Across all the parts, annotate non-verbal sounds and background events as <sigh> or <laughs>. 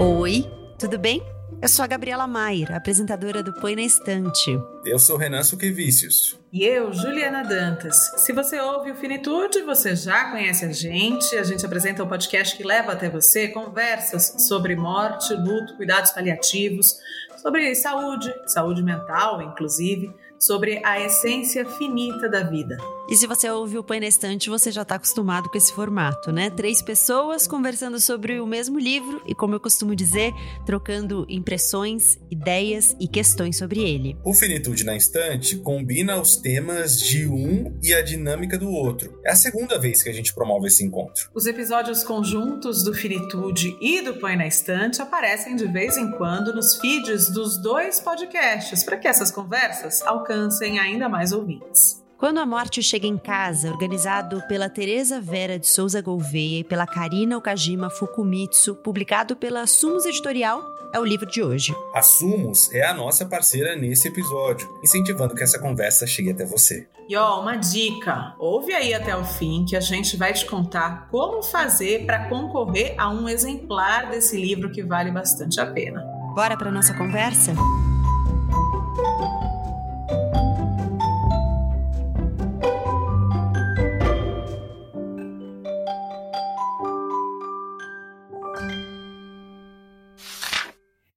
Oi, tudo bem? Eu sou a Gabriela Maier, apresentadora do Põe na Estante. Eu sou Renan Suquevicius. E eu, Juliana Dantas. Se você ouve o Finitude, você já conhece a gente. A gente apresenta um podcast que leva até você conversas sobre morte, luto, cuidados paliativos, sobre saúde, saúde mental, inclusive, sobre a essência finita da vida. E se você ouve o Põe na Estante, você já está acostumado com esse formato, né? Três pessoas conversando sobre o mesmo livro e, como eu costumo dizer, trocando impressões, ideias e questões sobre ele. O Finitude na Estante combina os temas de um e a dinâmica do outro. É a segunda vez que a gente promove esse encontro. Os episódios conjuntos do Finitude e do Põe na Estante aparecem de vez em quando nos feeds dos dois podcasts, para que essas conversas alcancem ainda mais ouvintes. Quando a Morte Chega em Casa, organizado pela Teresa Vera de Souza Gouveia e pela Karina Okajima Fukumitsu, publicado pela Sumos Editorial, é o livro de hoje. A Sumos é a nossa parceira nesse episódio, incentivando que essa conversa chegue até você. E ó, uma dica: ouve aí até o fim que a gente vai te contar como fazer para concorrer a um exemplar desse livro que vale bastante a pena. Bora para nossa conversa?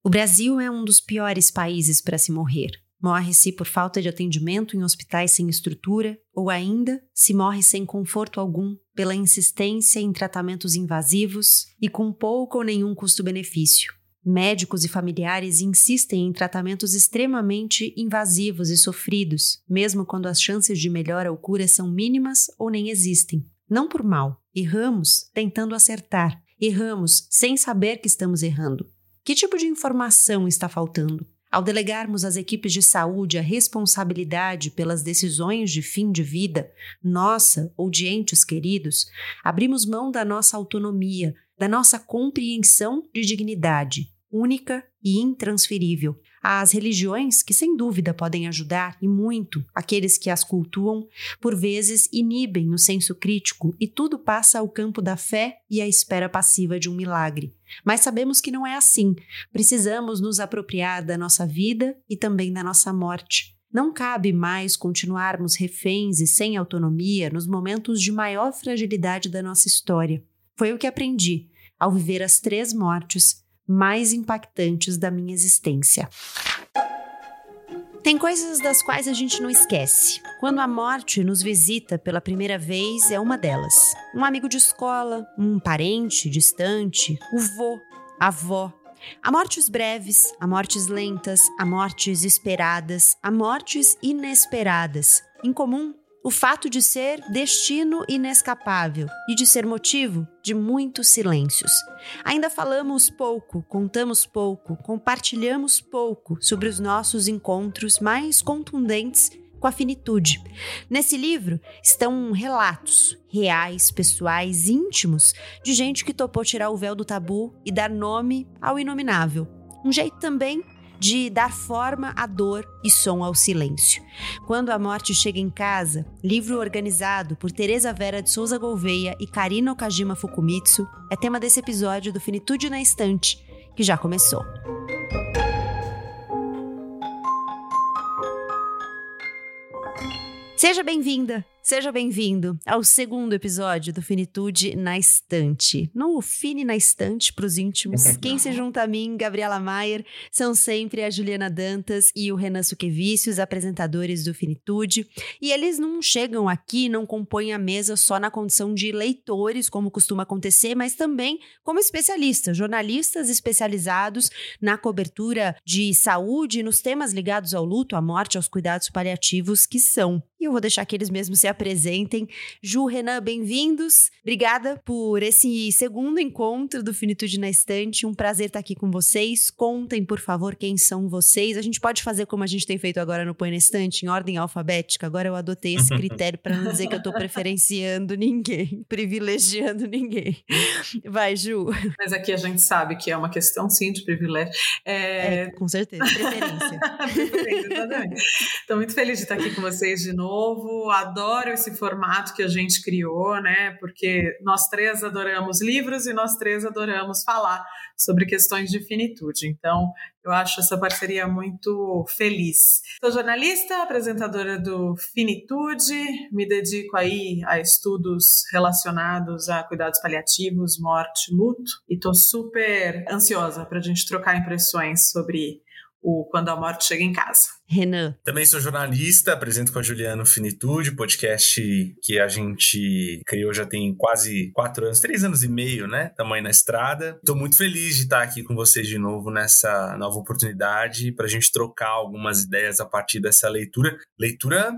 O Brasil é um dos piores países para se morrer. Morre-se por falta de atendimento em hospitais sem estrutura, ou ainda se morre sem conforto algum pela insistência em tratamentos invasivos e com pouco ou nenhum custo-benefício. Médicos e familiares insistem em tratamentos extremamente invasivos e sofridos, mesmo quando as chances de melhora ou cura são mínimas ou nem existem. Não por mal, erramos tentando acertar, erramos sem saber que estamos errando. Que tipo de informação está faltando? Ao delegarmos às equipes de saúde a responsabilidade pelas decisões de fim de vida, nossa ou de entes queridos, abrimos mão da nossa autonomia, da nossa compreensão de dignidade, única e intransferível. As religiões, que sem dúvida podem ajudar e muito aqueles que as cultuam, por vezes inibem o senso crítico e tudo passa ao campo da fé e a espera passiva de um milagre. Mas sabemos que não é assim. Precisamos nos apropriar da nossa vida e também da nossa morte. Não cabe mais continuarmos reféns e sem autonomia nos momentos de maior fragilidade da nossa história. Foi o que aprendi ao viver as três mortes mais impactantes da minha existência. Tem coisas das quais a gente não esquece. Quando a morte nos visita pela primeira vez, é uma delas. Um amigo de escola, um parente distante, o vô, a avó. Há mortes breves, há mortes lentas, há mortes esperadas, há mortes inesperadas. Em comum, o fato de ser destino inescapável e de ser motivo de muitos silêncios. Ainda falamos pouco, contamos pouco, compartilhamos pouco sobre os nossos encontros mais contundentes com a finitude. Nesse livro estão relatos reais, pessoais, íntimos de gente que topou tirar o véu do tabu e dar nome ao inominável. Um jeito também de dar forma à dor e som ao silêncio. Quando a morte chega em casa, livro organizado por Teresa Vera de Souza Gouveia e Karina Okajima Fukumitsu, é tema desse episódio do Finitude na Estante, que já começou. Seja bem-vinda, seja bem-vindo ao segundo episódio do Finitude na Estante. No Fine na Estante, para os íntimos, <laughs> quem se junta a mim, Gabriela Maier, são sempre a Juliana Dantas e o Renan Suquevicius, apresentadores do Finitude. E eles não chegam aqui, não compõem a mesa só na condição de leitores, como costuma acontecer, mas também como especialistas, jornalistas especializados na cobertura de saúde e nos temas ligados ao luto, à morte, aos cuidados paliativos, que são. E eu vou deixar que eles mesmos se apresentem. Ju, Renan, bem-vindos. Obrigada por esse segundo encontro do Finitude na Estante. Um prazer estar aqui com vocês. Contem, por favor, quem são vocês. A gente pode fazer como a gente tem feito agora no Põe na Estante, em ordem alfabética. Agora eu adotei esse <laughs> critério para não dizer que eu estou preferenciando ninguém, <laughs> privilegiando ninguém. Vai, Ju. Mas aqui a gente sabe que é uma questão, sim, de privilégio. É... É, com certeza, preferência. <laughs> preferência, exatamente. Estou muito feliz de estar aqui com vocês de novo. Adoro esse formato que a gente criou, né? Porque nós três adoramos livros e nós três adoramos falar sobre questões de finitude. Então, eu acho essa parceria muito feliz. Sou jornalista, apresentadora do Finitude, me dedico aí a estudos relacionados a cuidados paliativos, morte, luto, e estou super ansiosa para a gente trocar impressões sobre o Quando a Morte Chega em Casa. Renan. Também sou jornalista, apresento com a Juliana Finitude, podcast que a gente criou já tem quase quatro anos, três anos e meio, né? Tamanho na estrada. Estou muito feliz de estar aqui com vocês de novo nessa nova oportunidade para a gente trocar algumas ideias a partir dessa leitura. Leitura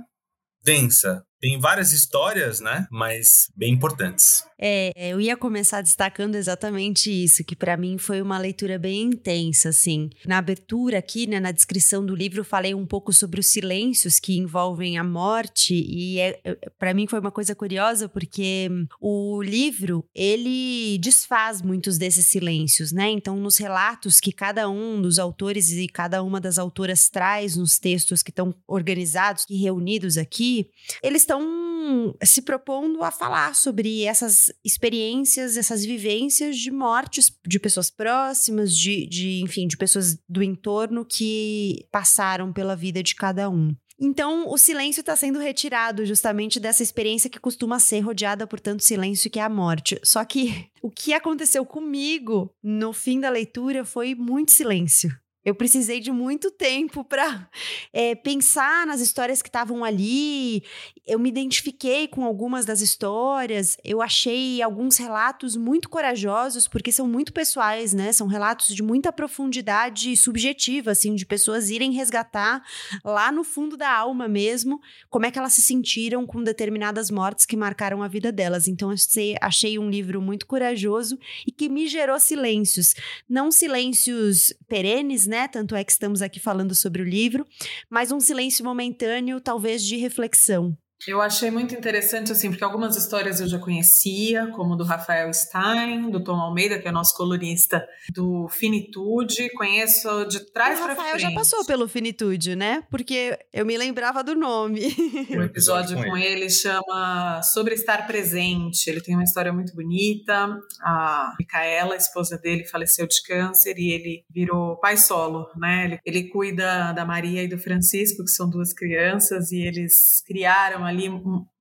densa, tem várias histórias, né? Mas bem importantes. É, eu ia começar destacando exatamente isso, que para mim foi uma leitura bem intensa, assim. Na abertura aqui, né, na descrição do livro, falei um pouco sobre os silêncios que envolvem a morte e é, é para mim foi uma coisa curiosa porque o livro ele desfaz muitos desses silêncios, né? Então, nos relatos que cada um dos autores e cada uma das autoras traz nos textos que estão organizados e reunidos aqui, eles estão se propondo a falar sobre essas experiências, essas vivências de mortes de pessoas próximas, de, de enfim, de pessoas do entorno que passaram pela vida de cada um. Então, o silêncio está sendo retirado justamente dessa experiência que costuma ser rodeada por tanto silêncio que é a morte. Só que <laughs> o que aconteceu comigo no fim da leitura foi muito silêncio. Eu precisei de muito tempo para é, <laughs> pensar nas histórias que estavam ali. Eu me identifiquei com algumas das histórias. Eu achei alguns relatos muito corajosos, porque são muito pessoais, né? São relatos de muita profundidade subjetiva, assim, de pessoas irem resgatar lá no fundo da alma mesmo como é que elas se sentiram com determinadas mortes que marcaram a vida delas. Então, achei um livro muito corajoso e que me gerou silêncios. Não silêncios perenes, né? Tanto é que estamos aqui falando sobre o livro, mas um silêncio momentâneo, talvez de reflexão. Eu achei muito interessante, assim, porque algumas histórias eu já conhecia, como do Rafael Stein, do Tom Almeida, que é nosso colunista do Finitude. Conheço de trás para frente. O Rafael já passou pelo Finitude, né? Porque eu me lembrava do nome. <laughs> Um episódio com ele chama Sobre Estar Presente. Ele tem uma história muito bonita. A Micaela, a esposa dele, faleceu de câncer e ele virou pai solo, né? Ele, ele cuida da Maria e do Francisco, que são duas crianças, e eles criaram ali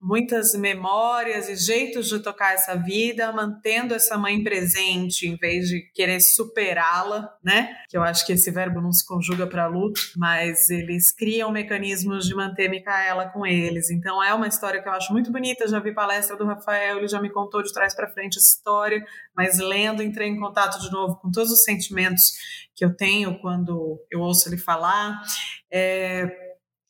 muitas memórias e jeitos de tocar essa vida, mantendo essa mãe presente em vez de querer superá-la, né? Que eu acho que esse verbo não se conjuga para luto, mas eles criam mecanismos de manter Micaela com eles. Então é uma história que eu acho muito bonita. Já vi palestra do Rafael, ele já me contou de trás para frente essa história, mas lendo entrei em contato de novo com todos os sentimentos que eu tenho quando eu ouço ele falar. É,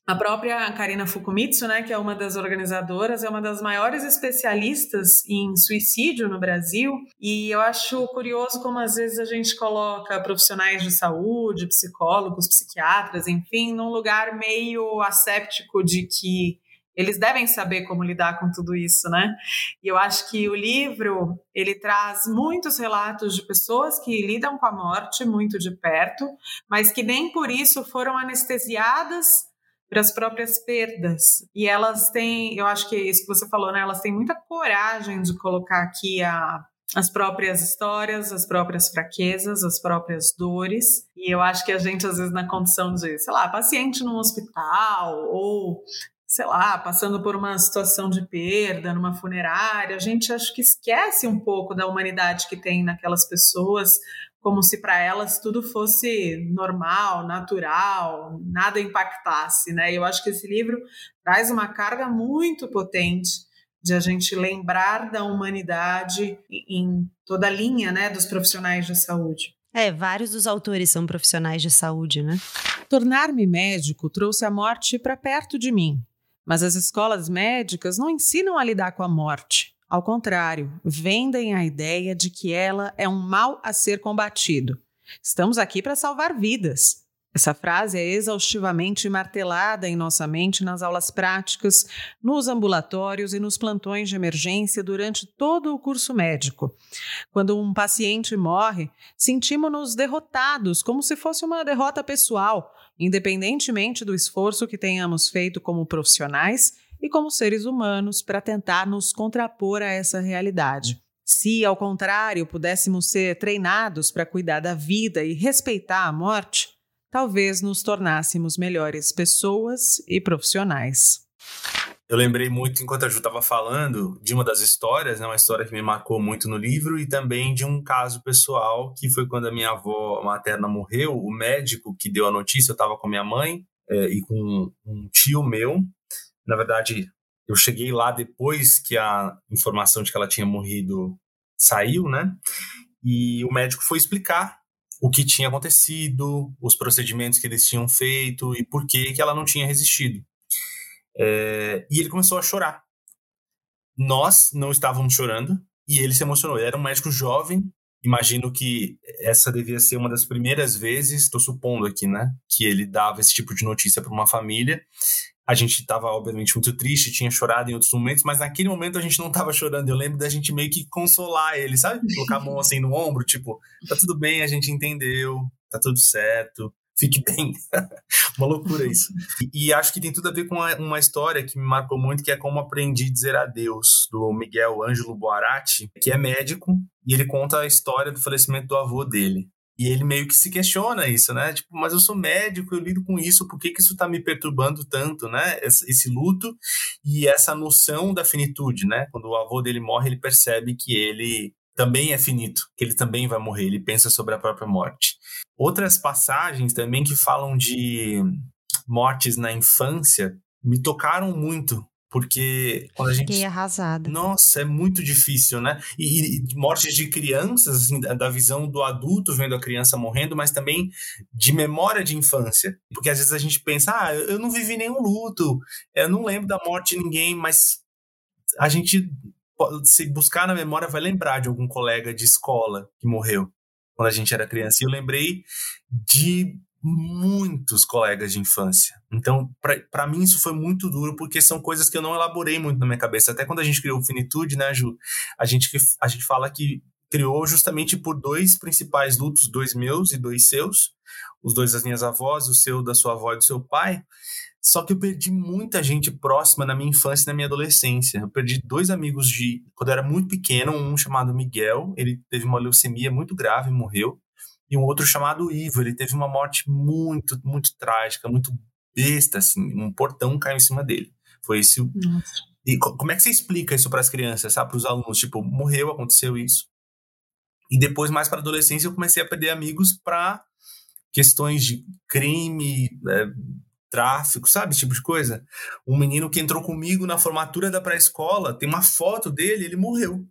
a própria Karina Fukumitsu, né, que é uma das organizadoras, é uma das maiores especialistas em suicídio no Brasil. E eu acho curioso como às vezes a gente coloca profissionais de saúde, psicólogos, psiquiatras, enfim, num lugar meio asséptico de que eles devem saber como lidar com tudo isso, né? E eu acho que o livro ele traz muitos relatos de pessoas que lidam com a morte muito de perto, mas que nem por isso foram anestesiadas para as próprias perdas. E elas têm, eu acho que é isso que você falou, né? Elas têm muita coragem de colocar aqui a, as próprias histórias, as próprias fraquezas, as próprias dores. E eu acho que a gente, às vezes, na condição de, sei lá, paciente num hospital ou sei lá, passando por uma situação de perda, numa funerária, a gente acho que esquece um pouco da humanidade que tem naquelas pessoas, como se para elas tudo fosse normal, natural, nada impactasse, né? Eu acho que esse livro traz uma carga muito potente de a gente lembrar da humanidade em toda a linha, né, dos profissionais de saúde. É, vários dos autores são profissionais de saúde, né? Tornar-me médico trouxe a morte para perto de mim, Mas as escolas médicas não ensinam a lidar com a morte. Ao contrário, vendem a ideia de que ela é um mal a ser combatido. Estamos aqui para salvar vidas. Essa frase é exaustivamente martelada em nossa mente nas aulas práticas, nos ambulatórios e nos plantões de emergência durante todo o curso médico. Quando um paciente morre, sentimos-nos derrotados, como se fosse uma derrota pessoal, independentemente do esforço que tenhamos feito como profissionais e como seres humanos para tentar nos contrapor a essa realidade. Se, ao contrário, pudéssemos ser treinados para cuidar da vida e respeitar a morte, talvez nos tornássemos melhores pessoas e profissionais. Eu lembrei muito, enquanto a Ju estava falando, de uma das histórias, né, uma história que me marcou muito no livro, e também de um caso pessoal, que foi quando a minha avó materna morreu. O médico que deu a notícia, eu estava com minha mãe é, e com um tio meu. Na verdade, eu cheguei lá depois que a informação de que ela tinha morrido saiu, né? E o médico foi explicar o que tinha acontecido, os procedimentos que eles tinham feito e por que, que ela não tinha resistido. É, e ele começou a chorar. Nós não estávamos chorando e ele se emocionou. Ele era um médico jovem. Imagino que essa devia ser uma das primeiras vezes, estou supondo aqui, né, que ele dava esse tipo de notícia para uma família. A gente estava, obviamente, muito triste, tinha chorado em outros momentos, mas naquele momento a gente não estava chorando. Eu lembro da gente meio que consolar ele, sabe? Colocar a mão <laughs> assim no ombro, tipo, tá tudo bem, a gente entendeu, tá tudo certo fique bem. <laughs> uma loucura isso. E, e, acho que tem tudo a ver com uma, uma, história que me marcou muito, que é Como Aprendi a Dizer Adeus, do Miguel Ângelo Boarati, que é médico, e ele conta a história do falecimento do avô dele. E ele meio que se questiona isso, né? Tipo, mas eu sou médico, eu lido com isso, por que, que isso tá me perturbando tanto, né? Esse luto e essa noção da finitude, né? Quando o avô dele morre, ele percebe que ele também é finito, que ele também vai morrer, ele pensa sobre a própria morte. Outras passagens também que falam de mortes na infância me tocaram muito, porque quando a gente. Fiquei arrasada. Nossa, é muito difícil, né? E, e, mortes de crianças, assim, da visão do adulto vendo a criança morrendo, mas também de memória de infância. Porque às vezes a gente pensa, ah, eu não vivi nenhum luto, eu não lembro da morte de ninguém, mas a gente se buscar na memória, vai lembrar de algum colega de escola que morreu quando a gente era criança. E eu lembrei de muitos colegas de infância. Então, para mim, isso foi muito duro, porque são coisas que eu não elaborei muito na minha cabeça. Até quando a gente criou o Finitude, né, Ju? A gente, a gente fala que criou justamente por dois principais lutos, dois meus e dois seus, os dois das minhas avós, o seu da sua avó e do seu pai, só que eu perdi muita gente próxima na minha infância e na minha adolescência. Eu perdi dois amigos de quando eu era muito pequeno, um chamado Miguel, ele teve uma leucemia muito grave e morreu, e um outro chamado Ivo, ele teve uma morte muito, muito trágica, muito besta, assim, um portão caiu em cima dele. Foi esse. Nossa. E como é que você explica isso para as crianças, sabe, para os alunos? Tipo, morreu, aconteceu isso. E depois, mais para adolescência, eu comecei a perder amigos para questões de crime, é, tráfico, sabe? Esse tipo de coisa. Um menino que entrou comigo na formatura da pré-escola, tem uma foto dele, ele morreu.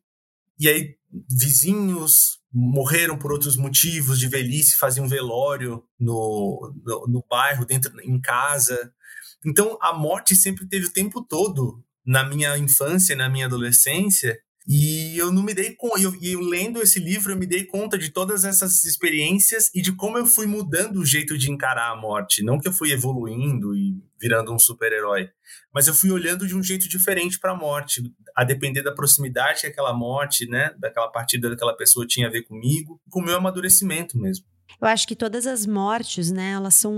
E aí, vizinhos morreram por outros motivos de velhice, faziam velório no, no, no bairro, dentro em casa. Então, a morte sempre teve o tempo todo na minha infância, na minha adolescência, e eu não me dei conta, eu, eu, lendo esse livro, eu me dei conta de todas essas experiências e de como eu fui mudando o jeito de encarar a morte. Não que eu fui evoluindo e virando um super-herói, mas eu fui olhando de um jeito diferente para a morte, a depender da proximidade que aquela morte, né, daquela partida daquela pessoa tinha a ver comigo, com o meu amadurecimento mesmo. Eu acho que todas as mortes, né, elas são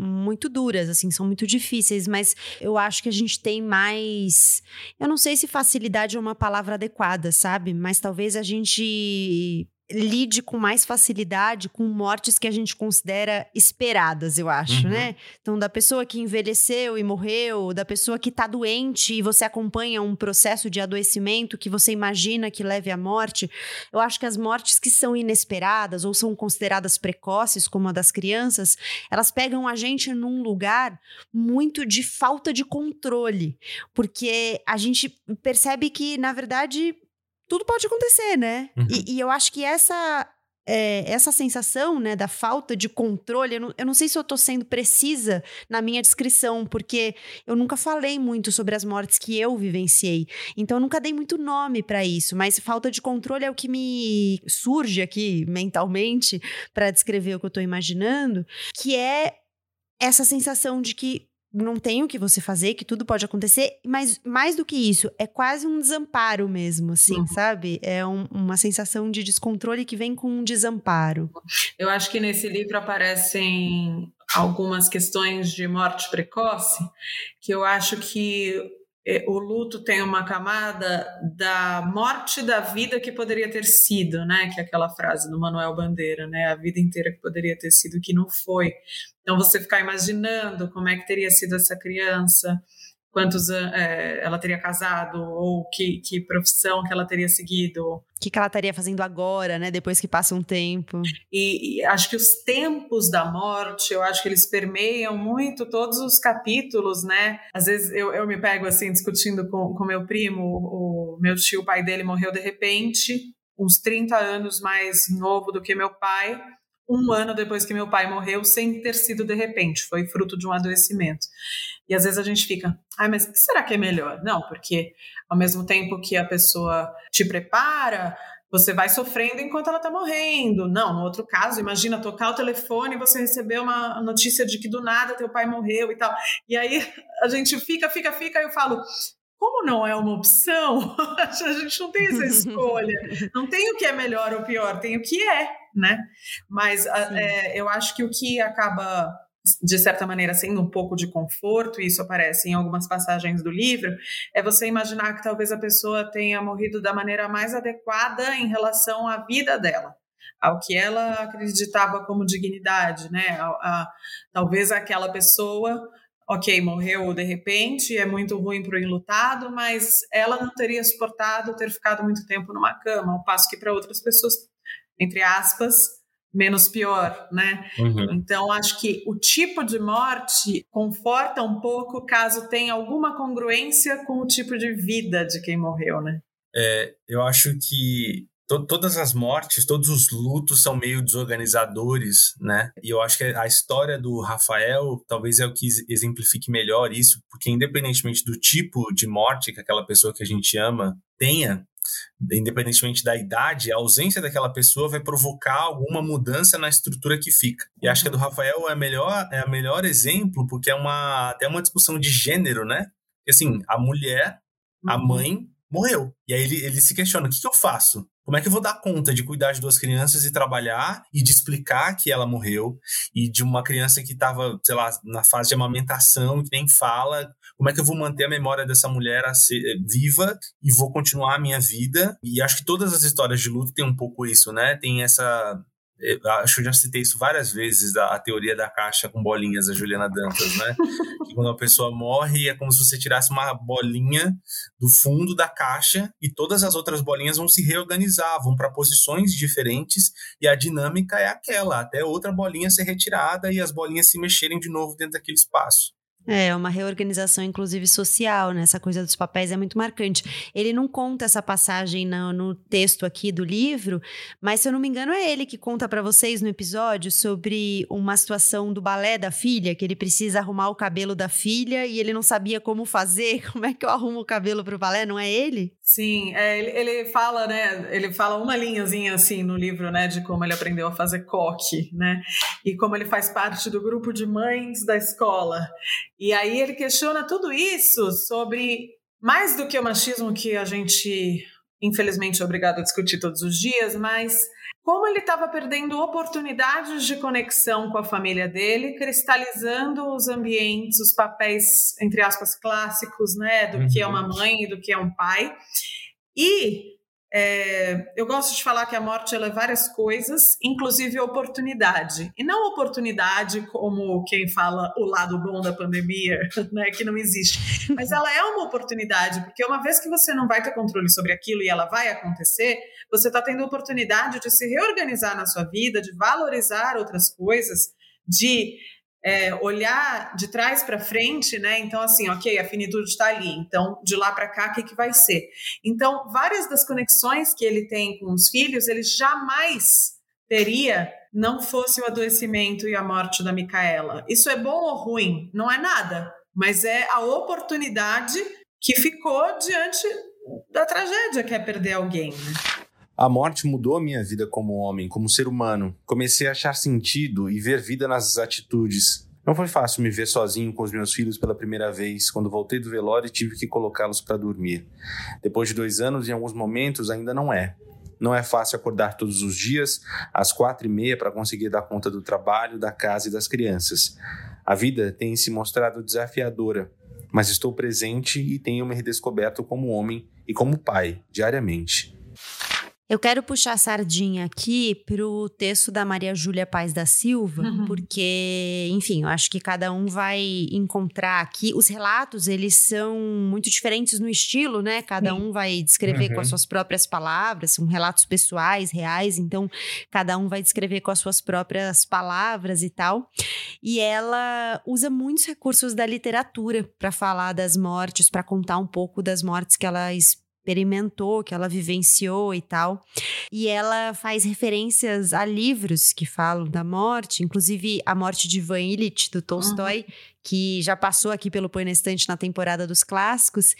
muito duras, assim, são muito difíceis, mas eu acho que a gente tem mais. Eu não sei se facilidade é uma palavra adequada, sabe? Mas talvez a gente lide com mais facilidade com mortes que a gente considera esperadas, eu acho, uhum. né? Então, da pessoa que envelheceu e morreu, da pessoa que tá doente e você acompanha um processo de adoecimento que você imagina que leve à morte, eu acho que as mortes que são inesperadas ou são consideradas precoces, como a das crianças, elas pegam a gente num lugar muito de falta de controle, porque a gente percebe que, na verdade, tudo pode acontecer, né? Uhum. E, e, eu acho que essa é, essa sensação né, da falta de controle, eu não, eu não sei se eu estou sendo precisa na minha descrição, porque eu nunca falei muito sobre as mortes que eu vivenciei. Então, eu nunca dei muito nome para isso, mas falta de controle é o que me surge aqui mentalmente para descrever o que eu estou imaginando, que é essa sensação de que não tem o que você fazer, que tudo pode acontecer, mas mais do que isso, é quase um desamparo mesmo, assim, uhum. sabe? É um, uma sensação de descontrole que vem com um desamparo. Eu acho que nesse livro aparecem algumas questões de morte precoce, que eu acho que o luto tem uma camada da morte da vida que poderia ter sido, né? Que é aquela frase do Manuel Bandeira, né? A vida inteira que poderia ter sido que não foi. Então você ficar imaginando como é que teria sido essa criança, quantos é, ela teria casado ou que, que profissão que ela teria seguido. O que, que ela estaria fazendo agora, né? Depois que passa um tempo. E, e, acho que os tempos da morte, eu acho que eles permeiam muito todos os capítulos, né? Às vezes eu, eu me pego assim discutindo com, com meu primo, o, o meu tio, o pai dele morreu de repente, uns 30 anos mais novo do que meu pai um ano depois que meu pai morreu, sem ter sido de repente, foi fruto de um adoecimento. E às vezes a gente fica, ai, mas o que será que é melhor? Não, porque ao mesmo tempo que a pessoa te prepara, você vai sofrendo enquanto ela está morrendo. Não, no outro caso, imagina tocar o telefone e você receber uma notícia de que do nada teu pai morreu e tal. E aí a gente fica, fica, fica, e eu falo, como não é uma opção, <laughs> a gente não tem essa escolha. Não tem o que é melhor ou pior, tem o que é, né? Mas é, eu acho que o que acaba, de certa maneira, sendo um pouco de conforto, e isso aparece em algumas passagens do livro, é você imaginar que talvez a pessoa tenha morrido da maneira mais adequada em relação à vida dela ao que ela acreditava como dignidade, né? A, a, talvez aquela pessoa ok, morreu de repente, é muito ruim para o enlutado, mas ela não teria suportado ter ficado muito tempo numa cama, ao passo que para outras pessoas, entre aspas, menos pior, né? Uhum. Então, acho que o tipo de morte conforta um pouco caso tenha alguma congruência com o tipo de vida de quem morreu, né? É, eu acho que to todas as mortes, todos os lutos são meio desorganizadores, né? E eu acho que a história do Rafael talvez é o que exemplifique melhor isso, porque independentemente do tipo de morte que aquela pessoa que a gente ama tenha, independentemente da idade, a ausência daquela pessoa vai provocar alguma mudança na estrutura que fica. E acho que a do Rafael é melhor é a melhor exemplo, porque é uma até uma discussão de gênero, né? Assim, a mulher, a uhum. mãe morreu. E aí ele, ele se questiona: o que, que eu faço? Como é que eu vou dar conta de cuidar de duas crianças e trabalhar e de explicar que ela morreu e de uma criança que estava, sei lá, na fase de amamentação, que nem fala? Como é que eu vou manter a memória dessa mulher ser, eh, viva e vou continuar a minha vida? E acho que todas as histórias de luto têm um pouco isso, né? Tem essa eu acho que eu já citei isso várias vezes, a, a, teoria da caixa com bolinhas, da Juliana Dantas, né? <laughs> que quando uma pessoa morre, é como se você tirasse uma bolinha do fundo da caixa e todas as outras bolinhas vão se reorganizar, vão para posições diferentes e a dinâmica é aquela, até outra bolinha ser retirada e as bolinhas se mexerem de novo dentro daquele espaço. É, uma reorganização, inclusive, social, né? Essa coisa dos papéis é muito marcante. Ele não conta essa passagem no, no texto aqui do livro, mas se eu não me engano, é ele que conta para vocês no episódio sobre uma situação do balé da filha, que ele precisa arrumar o cabelo da filha e ele não sabia como fazer. <laughs> Como é que eu arrumo o cabelo pro balé? Não é ele? Sim, é, ele, ele fala, né? Ele fala uma linhazinha assim no livro, né? De como ele aprendeu a fazer coque, né? E como ele faz parte do grupo de mães da escola. E aí ele questiona tudo isso sobre mais do que o machismo que a gente, infelizmente, é obrigado a discutir todos os dias, mas como ele estava perdendo oportunidades de conexão com a família dele, cristalizando os ambientes, os papéis, entre aspas, clássicos, né, do uhum. que é uma uhum. mãe e do que é um pai. E é, eu gosto de falar que a morte é várias coisas, inclusive oportunidade. E não oportunidade como quem fala o lado bom da pandemia, <laughs> né, que não existe. Mas ela é uma oportunidade, porque uma vez que você não vai ter controle sobre aquilo e ela vai acontecer, você está tendo oportunidade de se reorganizar na sua vida, de valorizar outras coisas, de é, olhar de trás para frente, né? Então, assim, ok, a finitude está ali. Então, de lá para cá, o que, que vai ser? Então, várias das conexões que ele tem com os filhos, ele jamais teria não fosse o adoecimento e a morte da Micaela. Isso é bom ou ruim? Não é nada, mas é a oportunidade que ficou diante da tragédia que é perder alguém. Né? A morte mudou a minha vida como homem, como ser humano. Comecei a achar sentido e ver vida nas atitudes. Não foi fácil me ver sozinho com os meus filhos pela primeira vez, quando voltei do velório e tive que colocá-los para dormir. Depois de dois anos, em alguns momentos, ainda não é. Não é fácil acordar todos os dias às quatro e meia para conseguir dar conta do trabalho, da casa e das crianças. A vida tem se mostrado desafiadora, mas estou presente e tenho me redescoberto como homem e como pai, diariamente. Eu quero puxar a sardinha aqui pro texto da Maria Júlia Paz da Silva, uhum. porque, enfim, eu acho que cada um vai encontrar aqui. Os relatos, eles são muito diferentes no estilo, né? Cada Sim. um vai descrever uhum. com as uhum. suas próprias palavras, são relatos pessoais, reais, então cada um vai descrever com as suas próprias palavras e tal. E ela usa muitos recursos da literatura para falar das mortes, para contar um pouco das mortes que ela experimentou, que ela vivenciou e tal. E ela faz referências a livros que falam da morte, inclusive A Morte de Ivan Illich, do Tolstói, uhum. que já passou aqui pelo Põe na Estante na temporada dos clássicos.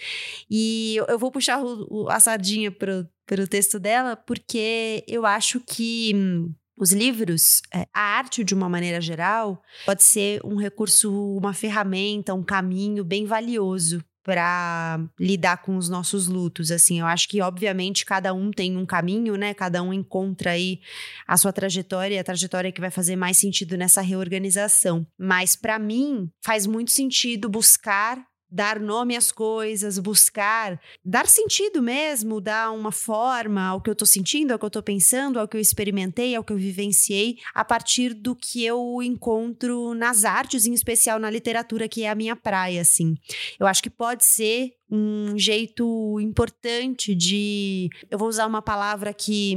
E eu vou puxar o, o, a sardinha para o texto dela, porque eu acho que. Hum, os livros, é, a arte de uma maneira geral, pode ser um recurso, uma ferramenta, um caminho bem valioso para lidar com os nossos lutos, assim, eu acho que obviamente cada um tem um caminho, né? Cada um encontra aí a sua trajetória, a trajetória que vai fazer mais sentido nessa reorganização. Mas para mim faz muito sentido buscar dar nome às coisas, buscar dar sentido mesmo, dar uma forma ao que eu tô sentindo, ao que eu tô pensando, ao que eu experimentei, ao que eu vivenciei, a partir do que eu encontro nas artes, em especial na literatura, que é a minha praia, assim. Eu acho que pode ser um jeito importante de. Eu vou usar uma palavra que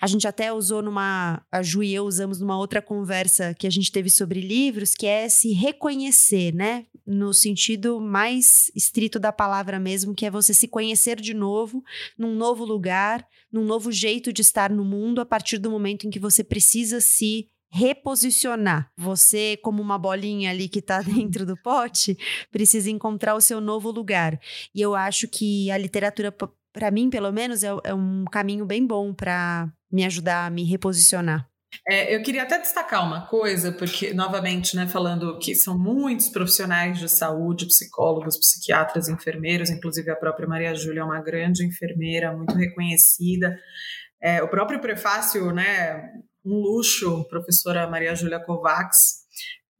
a gente até usou numa. A Ju e eu usamos numa outra conversa que a gente teve sobre livros, que é se reconhecer, né? No sentido mais estrito da palavra mesmo, que é você se conhecer de novo, num novo lugar, num novo jeito de estar no mundo, a partir do momento em que você precisa se reposicionar. Você, como uma bolinha ali que está <laughs> dentro do pote, precisa encontrar o seu novo lugar. E eu acho que a literatura, para mim, pelo menos, é, é um caminho bem bom para me ajudar a me reposicionar. É, eu queria até destacar uma coisa, porque, novamente, né, falando que são muitos profissionais de saúde, psicólogos, psiquiatras, enfermeiros, inclusive a própria Maria Júlia é uma grande enfermeira, muito reconhecida. É, o próprio prefácio, né, um luxo, professora Maria Júlia Kovacs,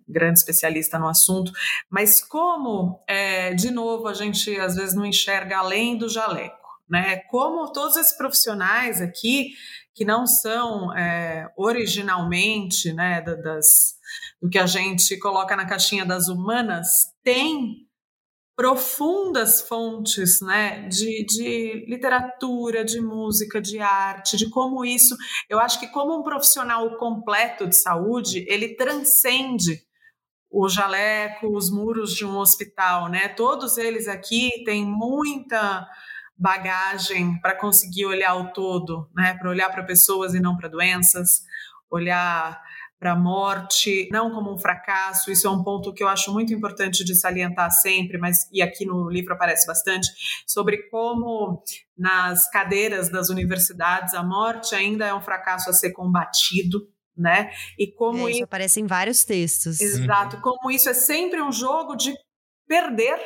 grande especialista no assunto, mas como, é, de novo, a gente às vezes não enxerga além do jaleco, né? Como todos esses profissionais aqui, que não são é, originalmente, né, das, do que a gente coloca na caixinha das humanas, têm profundas fontes né, de, de literatura, de música, de arte, de como isso. Eu acho que, como um profissional completo de saúde, ele transcende o jaleco, os muros de um hospital, né? Todos eles aqui têm muita bagagem para conseguir olhar o todo, né? Para olhar para pessoas e não para doenças, olhar para a morte, não como um fracasso. Isso é um ponto que eu acho muito importante de salientar sempre, mas e aqui no livro aparece bastante sobre como nas cadeiras das universidades a morte ainda é um fracasso a ser combatido. Né? E como é, isso aparece em vários textos. Exato, como isso é sempre um jogo de perder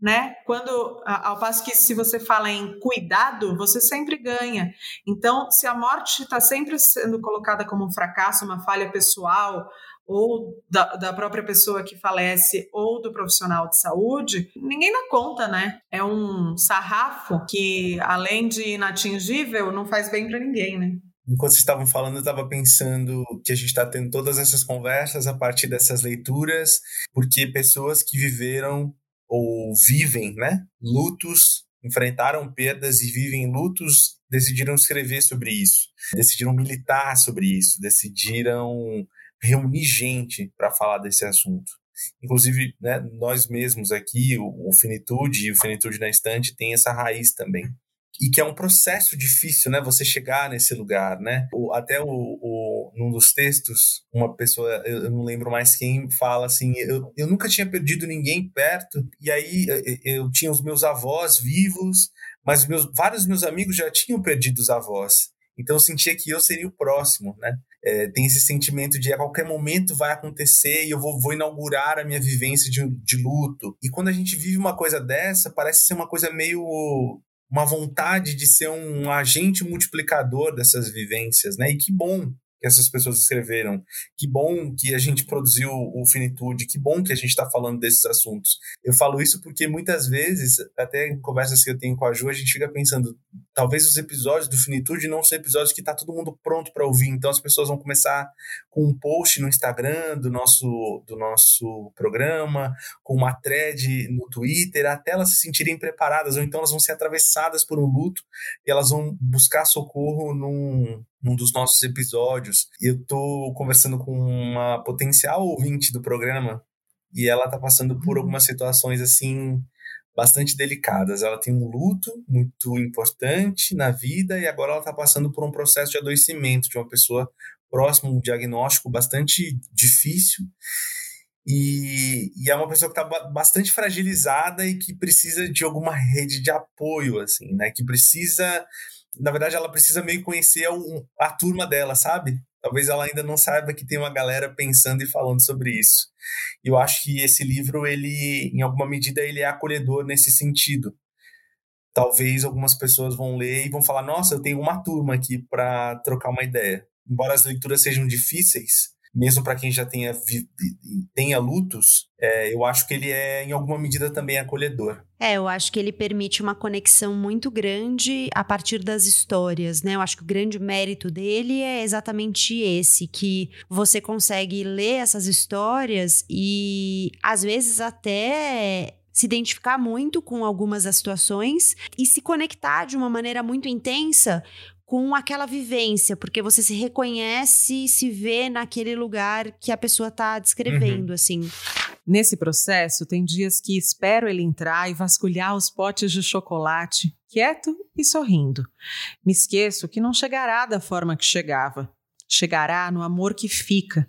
né? Quando ao passo que se você fala em cuidado, você sempre ganha. Então, se a morte está sempre sendo colocada como um fracasso, uma falha pessoal ou da, da, própria pessoa que falece ou do profissional de saúde, ninguém dá conta, né? É um sarrafo que, além de inatingível, não faz bem para ninguém, né? Enquanto vocês estavam falando, eu estava pensando que a gente está tendo todas essas conversas a partir dessas leituras, porque pessoas que viveram ou vivem, né, lutos, enfrentaram perdas e vivem lutos, decidiram escrever sobre isso, decidiram militar sobre isso, decidiram reunir gente para falar desse assunto. Inclusive, né, nós mesmos aqui, o, o Finitude e o Finitude na Estante tem essa raiz também, e que é um processo difícil, né? Você chegar nesse lugar, né? Até o, o, num dos textos, uma pessoa, eu, eu, não lembro mais quem, fala assim: eu, eu nunca tinha perdido ninguém perto, e aí eu, eu tinha os meus avós vivos, mas meus, vários meus amigos já tinham perdido os avós. Então eu sentia que eu seria o próximo, né? É, tem esse sentimento de a qualquer momento vai acontecer e eu vou, vou inaugurar a minha vivência de, de luto. E quando a gente vive uma coisa dessa, parece ser uma coisa meio uma vontade de ser um agente multiplicador dessas vivências, né? E que bom que essas pessoas escreveram. Que bom que a gente produziu o Finitude, que bom que a gente está falando desses assuntos. Eu falo isso porque muitas vezes, até em conversas que eu tenho com a Ju, a gente fica pensando, talvez os episódios do Finitude não são episódios que está todo mundo pronto para ouvir, então as pessoas vão começar com um post no Instagram do nosso, do nosso programa, com uma thread no Twitter, até elas se sentirem preparadas, ou então elas vão ser atravessadas por um luto e elas vão buscar socorro num, num dos nossos episódios. E eu tô conversando com uma potencial ouvinte do programa e ela tá passando por uhum. algumas situações assim bastante delicadas. Ela tem um luto muito importante na vida e agora ela tá passando por um processo de adoecimento de uma pessoa próxima, um diagnóstico bastante difícil. E, e, é uma pessoa que está bastante fragilizada e que precisa de alguma rede de apoio, assim, né? Que precisa na verdade, ela precisa meio conhecer a, a turma dela, sabe? Talvez ela ainda não saiba que tem uma galera pensando e falando sobre isso. E eu acho que esse livro, ele, em alguma medida, ele é acolhedor nesse sentido. Talvez algumas pessoas vão ler e vão falar: Nossa, eu tenho uma turma aqui para trocar uma ideia. Embora as leituras sejam difíceis, mesmo para quem já tenha, tenha lutos, é, eu acho que ele é, em alguma medida, também acolhedor. É, eu acho que ele permite uma conexão muito grande a partir das histórias, né? Eu acho que o grande mérito dele é exatamente esse, que você consegue ler essas histórias e, às vezes, até se identificar muito com algumas das situações e se conectar de uma maneira muito intensa com aquela vivência, porque você se reconhece e se vê naquele lugar que a pessoa está descrevendo, uhum. assim. Nesse processo, tem dias que espero ele entrar e vasculhar os potes de chocolate, quieto e sorrindo. Me esqueço que não chegará da forma que chegava. Chegará no amor que fica.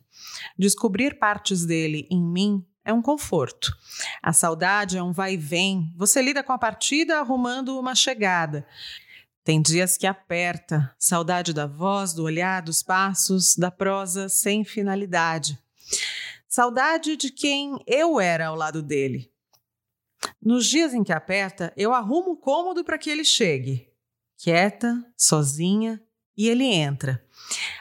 Descobrir partes dele em mim é um conforto. A saudade é um vai e vem. Você lida com a partida arrumando uma chegada. Tem dias que aperta, saudade da voz, do olhar, dos passos, da prosa sem finalidade. Saudade de quem eu era ao lado dele. Nos dias em que aperta, eu arrumo o cômodo para que ele chegue. Quieta, sozinha, e ele entra.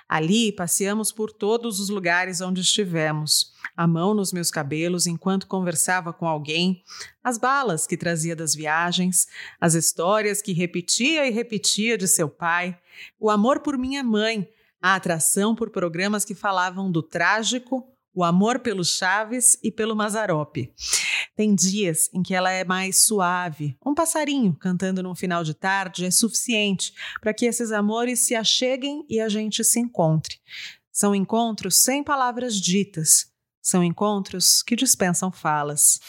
Ali passeamos por todos os lugares onde estivemos, a mão nos meus cabelos enquanto conversava com alguém, as balas que trazia das viagens, as histórias que repetia e repetia de seu pai, o amor por minha mãe, a atração por programas que falavam do trágico, o amor pelo Chaves e pelo Mazarope. Tem dias em que ela é mais suave. Um passarinho cantando num final de tarde é suficiente para que esses amores se acheguem e a gente se encontre. São encontros sem palavras ditas. São encontros que dispensam falas.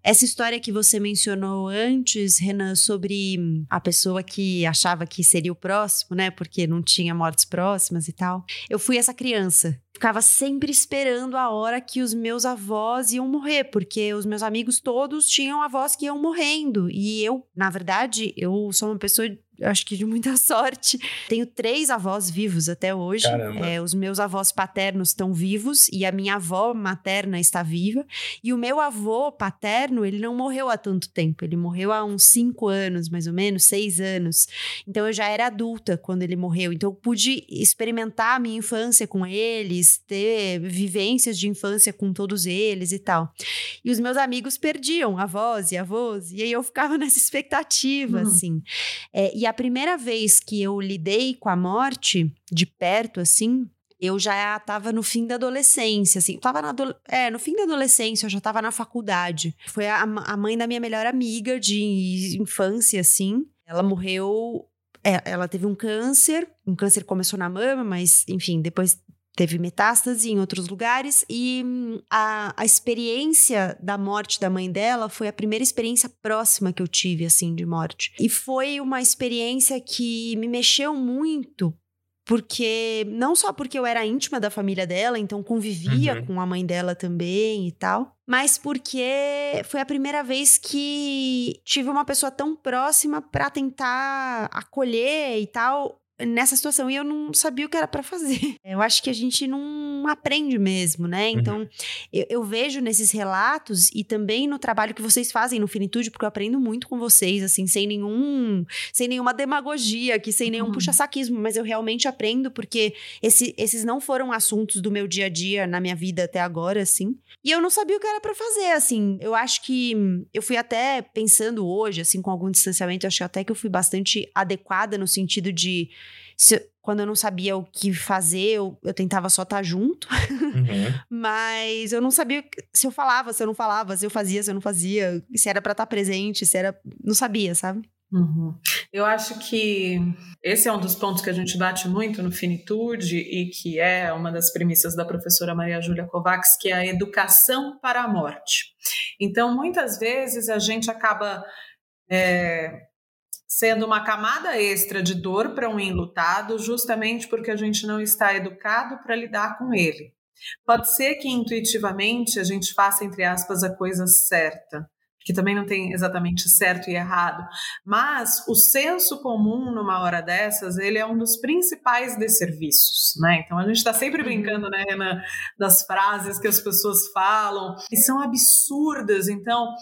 Essa história que você mencionou antes, Renan, sobre a pessoa que achava que seria o próximo, né? Porque não tinha mortes próximas e tal. Eu fui essa criança ficava sempre esperando a hora que os meus avós iam morrer, porque os meus amigos todos tinham avós que iam morrendo. E eu, na verdade, eu sou uma pessoa acho que de muita <laughs> sorte. Tenho três avós vivos até hoje. É, os meus avós paternos estão vivos e a minha avó materna está viva. E o meu avô paterno, ele não morreu há tanto tempo. Ele morreu há uns cinco anos, mais ou menos, seis anos. Então eu já era adulta quando ele morreu. Então eu pude experimentar a minha infância com eles, ter vivências de infância com todos eles e tal. E os meus amigos perdiam avós e avós. E aí eu ficava <laughs> nessa expectativa, uhum. assim. É, e e a primeira vez que eu lidei com a morte de perto, assim, eu já estava no fim da adolescência, assim, tava na é, no fim da adolescência, eu já estava na faculdade. Foi a, a, mãe da minha melhor amiga de infância, assim. Ela morreu, é, ela teve um câncer, um câncer começou na mama, mas enfim, depois teve metástase em outros lugares e hum, a, a experiência da morte da mãe dela foi a primeira experiência próxima que eu tive, assim, de morte. E foi uma experiência que me mexeu muito, porque não só porque eu era íntima da família dela, então convivia uhum. com a mãe dela também e tal, mas porque foi a primeira vez que tive uma pessoa tão próxima para tentar acolher e tal nessa situação e eu não sabia o que era para fazer. <laughs> Eu acho que a gente não aprende mesmo, né? Uhum. Então, uhum. eu, eu, vejo nesses relatos e também no trabalho que vocês fazem no Finitude, porque eu aprendo muito com vocês, assim, sem nenhum, sem nenhuma demagogia aqui, sem nenhum uhum. puxa-saquismo, mas eu realmente aprendo porque esse, esses não foram assuntos do meu dia a dia na minha vida até agora, assim. E eu não sabia o que era para fazer, assim. Eu acho que eu fui até pensando hoje, assim, com algum distanciamento, eu acho até que eu fui bastante adequada no sentido de se, quando eu não sabia o que fazer, eu, eu tentava só estar tá junto. Uhum. <laughs> Mas eu não sabia se eu falava, se eu não falava, se eu fazia, se eu não fazia, se era para estar tá presente, se era. Não sabia, sabe? Uhum. Eu acho que esse é um dos pontos que a gente bate muito no Finitude e que é uma das premissas da professora Maria Júlia Kovacs, que é a educação para a morte. Então, muitas vezes a gente acaba é, sendo uma camada extra de dor para um enlutado, justamente porque a gente não está educado para lidar com ele. Pode ser que intuitivamente a gente faça, entre aspas, a coisa certa, que também não tem exatamente certo e errado, mas o senso comum numa hora dessas, ele é um dos principais desserviços, né? Então a gente está sempre uhum. brincando, né, Renan, das frases que as pessoas falam, e são absurdas, então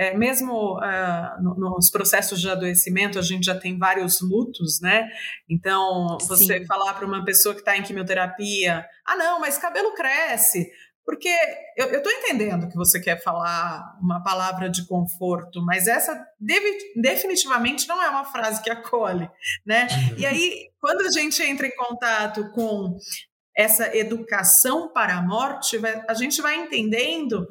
é, mesmo uh, no, nos processos de adoecimento, a gente já tem vários lutos, né? Então, você Sim. falar para uma pessoa que está em quimioterapia, ah, não, mas cabelo cresce. Porque eu estou entendendo que você quer falar uma palavra de conforto, mas essa deve, definitivamente não é uma frase que acolhe, né? E aí, quando a gente entra em contato com essa educação para a morte, a gente vai entendendo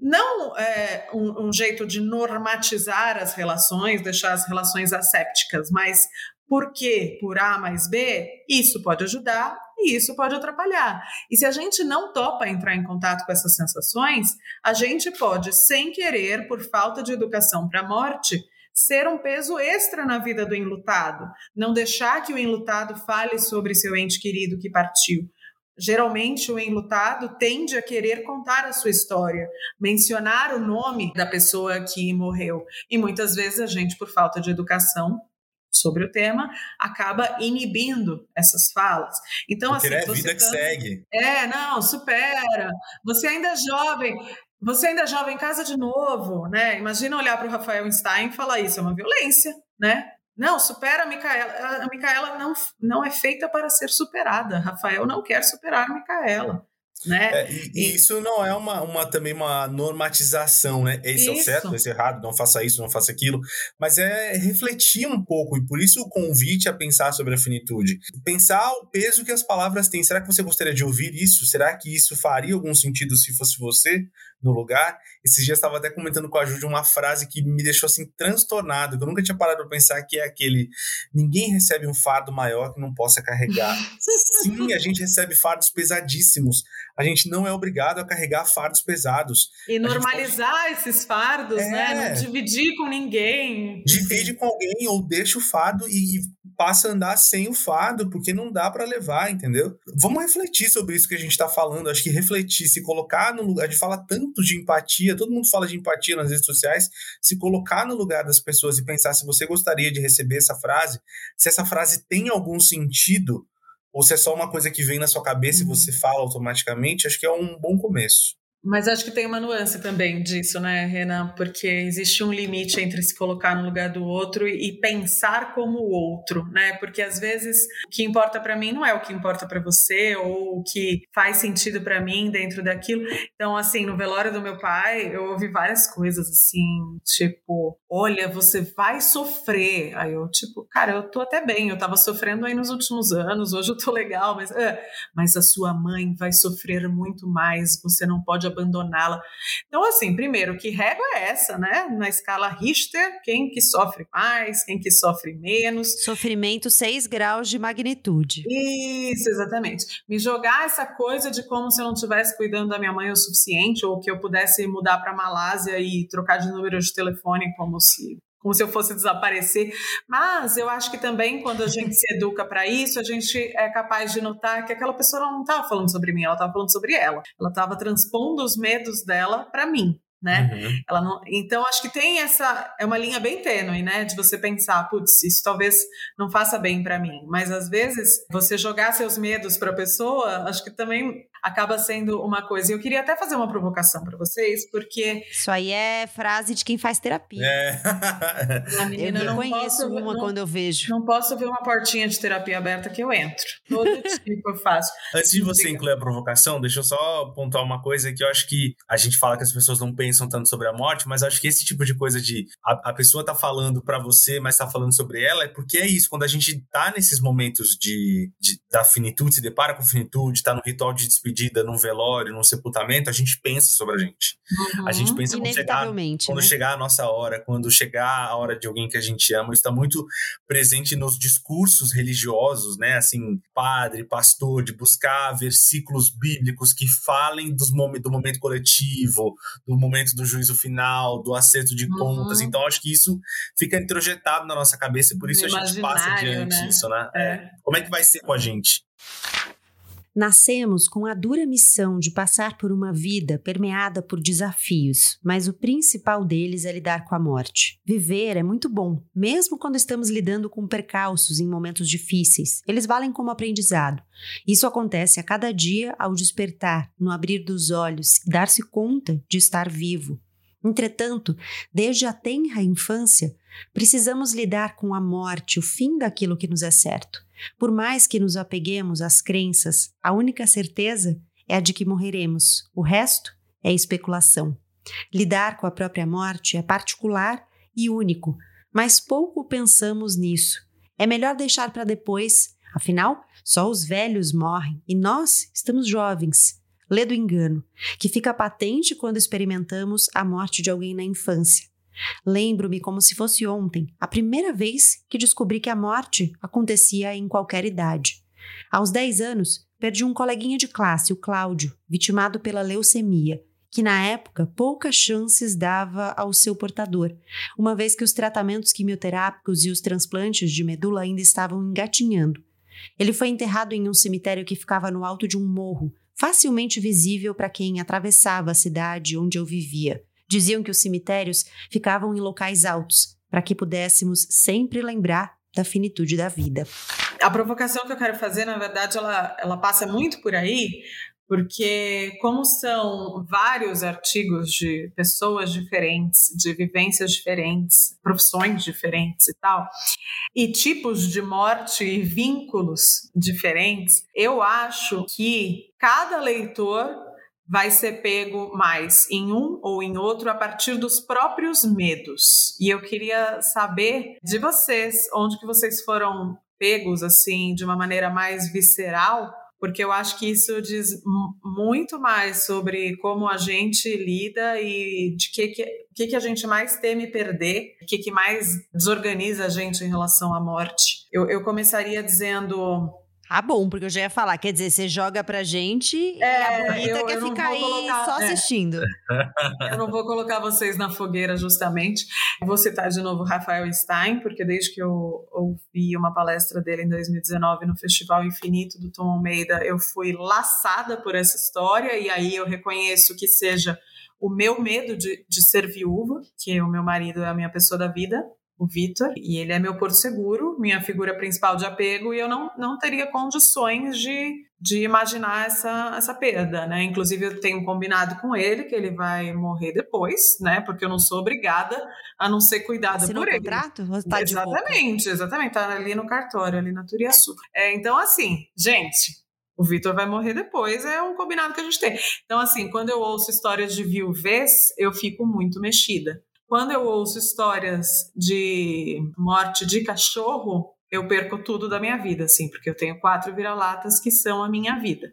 não é, um, um jeito de normatizar as relações, deixar as relações assépticas, mas porque por A mais B, isso pode ajudar e isso pode atrapalhar. E se a gente não topa entrar em contato com essas sensações, a gente pode, sem querer, por falta de educação para a morte, ser um peso extra na vida do enlutado. Não deixar que o enlutado fale sobre seu ente querido que partiu. Geralmente, o enlutado tende a querer contar a sua história, mencionar o nome da pessoa que morreu. E muitas vezes a gente, por falta de educação, sobre o tema, acaba inibindo essas falas. Então, Porque assim, é a vida que segue. É, não, supera. Você ainda é jovem. Você ainda é jovem em casa de novo, né? Imagina olhar para o Rafael Stein e falar isso é uma violência, né? Não, supera a Micaela. A Micaela não, não é feita para ser superada. Rafael não quer superar a Micaela. Né? É, e, isso não é uma, uma também uma normatização, né? Esse isso. é o certo, esse é errado, não faça isso, não faça aquilo. Mas é refletir um pouco, e por isso o convite a pensar sobre a finitude. Pensar o peso que as palavras têm. Será que você gostaria de ouvir isso? Será que isso faria algum sentido se fosse você no lugar? Esses dias estava até comentando com a Júlia uma frase que me deixou assim transtornado, que eu nunca tinha parado para pensar, que é aquele: ninguém recebe um fardo maior que não possa carregar. <laughs> Sim, a gente recebe fardos pesadíssimos a gente não é obrigado a carregar fardos pesados. E normalizar pode... esses fardos, é... né? Não dividir com ninguém. Divide com alguém ou deixa o fardo e, e passa a andar sem o fardo, porque não dá para levar, entendeu? Vamos refletir sobre isso que a gente está falando. Acho que refletir, se colocar no lugar. A gente fala tanto de empatia, todo mundo fala de empatia nas redes sociais. Se colocar no lugar das pessoas e pensar se você gostaria de receber essa frase, se essa frase tem algum sentido ou se é só uma coisa que vem na sua cabeça uhum. e você fala automaticamente, acho que é um bom começo. Mas acho que tem uma nuance também disso, né, Renan? Porque existe um limite entre se colocar no lugar do outro e pensar como o outro, né? Porque às vezes o que importa para mim não é o que importa para você ou o que faz sentido para mim dentro daquilo. Então, assim, no velório do meu pai, eu ouvi várias coisas assim, tipo, olha, você vai sofrer. Aí eu, tipo, cara, eu tô até bem, eu tava sofrendo aí nos últimos anos, hoje eu tô legal, mas, é, mas a sua mãe vai sofrer muito mais, você não pode pode abandoná-la. Então, assim, primeiro, que régua é essa, né? Na escala Richter, quem que sofre mais, quem que sofre menos. Sofrimento 6 graus de magnitude. Isso, exatamente. Me jogar essa coisa de como se eu não estivesse cuidando da minha mãe o suficiente, ou que eu pudesse mudar para Malásia e trocar de número de telefone como se como se eu fosse desaparecer. Mas eu acho que também quando a gente se educa para isso, a gente é capaz de notar que aquela pessoa não estava falando sobre mim, ela estava falando sobre ela. Ela estava transpondo os medos dela para mim né? Uhum. Ela não, então acho que tem essa é uma linha bem tênue, né, de você pensar, putz, isso talvez não faça bem para mim, mas às vezes você jogar seus medos para a pessoa, acho que também acaba sendo uma coisa. E eu queria até fazer uma provocação para vocês, porque isso aí é frase de quem faz terapia. É. A <laughs> menina eu não conheço uma não, quando eu vejo. Não posso ver uma portinha de terapia aberta que eu entro. Todo <laughs> tipo eu faço. Antes de você incluir a provocação, deixa eu só pontuar uma coisa que eu acho que a gente fala que as pessoas não pensam pensam tanto sobre a morte, mas acho que esse tipo de coisa de a, a pessoa tá falando para você, mas tá falando sobre ela, é porque é isso. Quando a gente tá nesses momentos de, de da finitude, se depara com finitude, tá no ritual de despedida, num velório, num sepultamento, a gente pensa sobre a gente. Uhum. A gente uhum. pensa quando chegar, quando né? chegar a nossa hora, quando chegar a hora de alguém que a gente ama. Isso tá muito presente nos discursos religiosos, né? Assim, padre, pastor, de buscar versículos bíblicos que falem dos mom do momento coletivo, do momento momento do juízo final, do acerto de uhum. contas. Então, acho que isso fica introjetado na nossa cabeça e por isso a gente passa adiante né? isso, né? É. É. Como é que vai ser com a gente? Nascemos com a dura missão de passar por uma vida permeada por desafios, mas o principal deles é lidar com a morte. Viver é muito bom, mesmo quando estamos lidando com percalços em momentos difíceis. Eles valem como aprendizado. Isso acontece a cada dia ao despertar, no abrir dos olhos dar-se conta de estar vivo. Entretanto, desde a tenra infância, precisamos lidar com a morte, o fim daquilo que nos é certo. Por mais que nos apeguemos às crenças, a única certeza é a de que morreremos, o resto é especulação. Lidar com a própria morte é particular e único, mas pouco pensamos nisso. É melhor deixar para depois, afinal, só os velhos morrem e nós estamos jovens. Lê do engano, que fica patente quando experimentamos a morte de alguém na infância. Lembro-me como se fosse ontem, a primeira vez que descobri que a morte acontecia em qualquer idade. Aos 10 anos, perdi um coleguinha de classe, o Cláudio, vitimado pela leucemia, que na época poucas chances dava ao seu portador, uma vez que os tratamentos quimioterápicos e os transplantes de medula ainda estavam engatinhando. Ele foi enterrado em um cemitério que ficava no alto de um morro, facilmente visível para quem atravessava a cidade onde eu vivia. Diziam que os cemitérios ficavam em locais altos, para que pudéssemos sempre lembrar da finitude da vida. A provocação que eu quero fazer, na verdade, ela, ela passa muito por aí, porque como são vários artigos de pessoas diferentes, de vivências diferentes, profissões diferentes e tal, e tipos de morte e vínculos diferentes, eu acho que cada leitor vai ser pego mais em um ou em outro a partir dos próprios medos. E eu queria saber de vocês, onde que vocês foram pegos assim de uma maneira mais visceral, porque eu acho que isso diz muito mais sobre como a gente lida e de que que, que, que a gente mais teme perder, o que, que mais desorganiza a gente em relação à morte. Eu, eu começaria dizendo ah, bom, porque eu já ia falar, quer dizer, você joga pra gente é, e a bonita eu, quer eu ficar aí colocar, só é. assistindo. <laughs> Eu não vou colocar vocês na fogueira, justamente. Vou citar de novo Rafael Stein, porque desde que eu ouvi uma palestra dele em 2019 no Festival Infinito do Tom Almeida, eu fui laçada por essa história, e aí eu reconheço que seja o meu medo de, de ser viúva, que o meu marido é a minha pessoa da vida, o Vitor, e ele é meu porto seguro, minha figura principal de apego, e eu não, não teria condições de, de imaginar essa, essa perda, né? Inclusive, eu tenho combinado com ele que ele vai morrer depois, né? Porque eu não sou obrigada a não ser cuidada Assinou por ele. contrato? Tá exatamente, exatamente. Tá ali no cartório, ali na Turiaçu. É, então, assim, gente, o Vitor vai morrer depois, é um combinado que a gente tem. Então, assim, quando eu ouço histórias de viuvez, eu fico muito mexida. Quando eu ouço histórias de morte de cachorro, eu perco tudo da minha vida, assim, porque eu tenho quatro vira-latas que são a minha vida.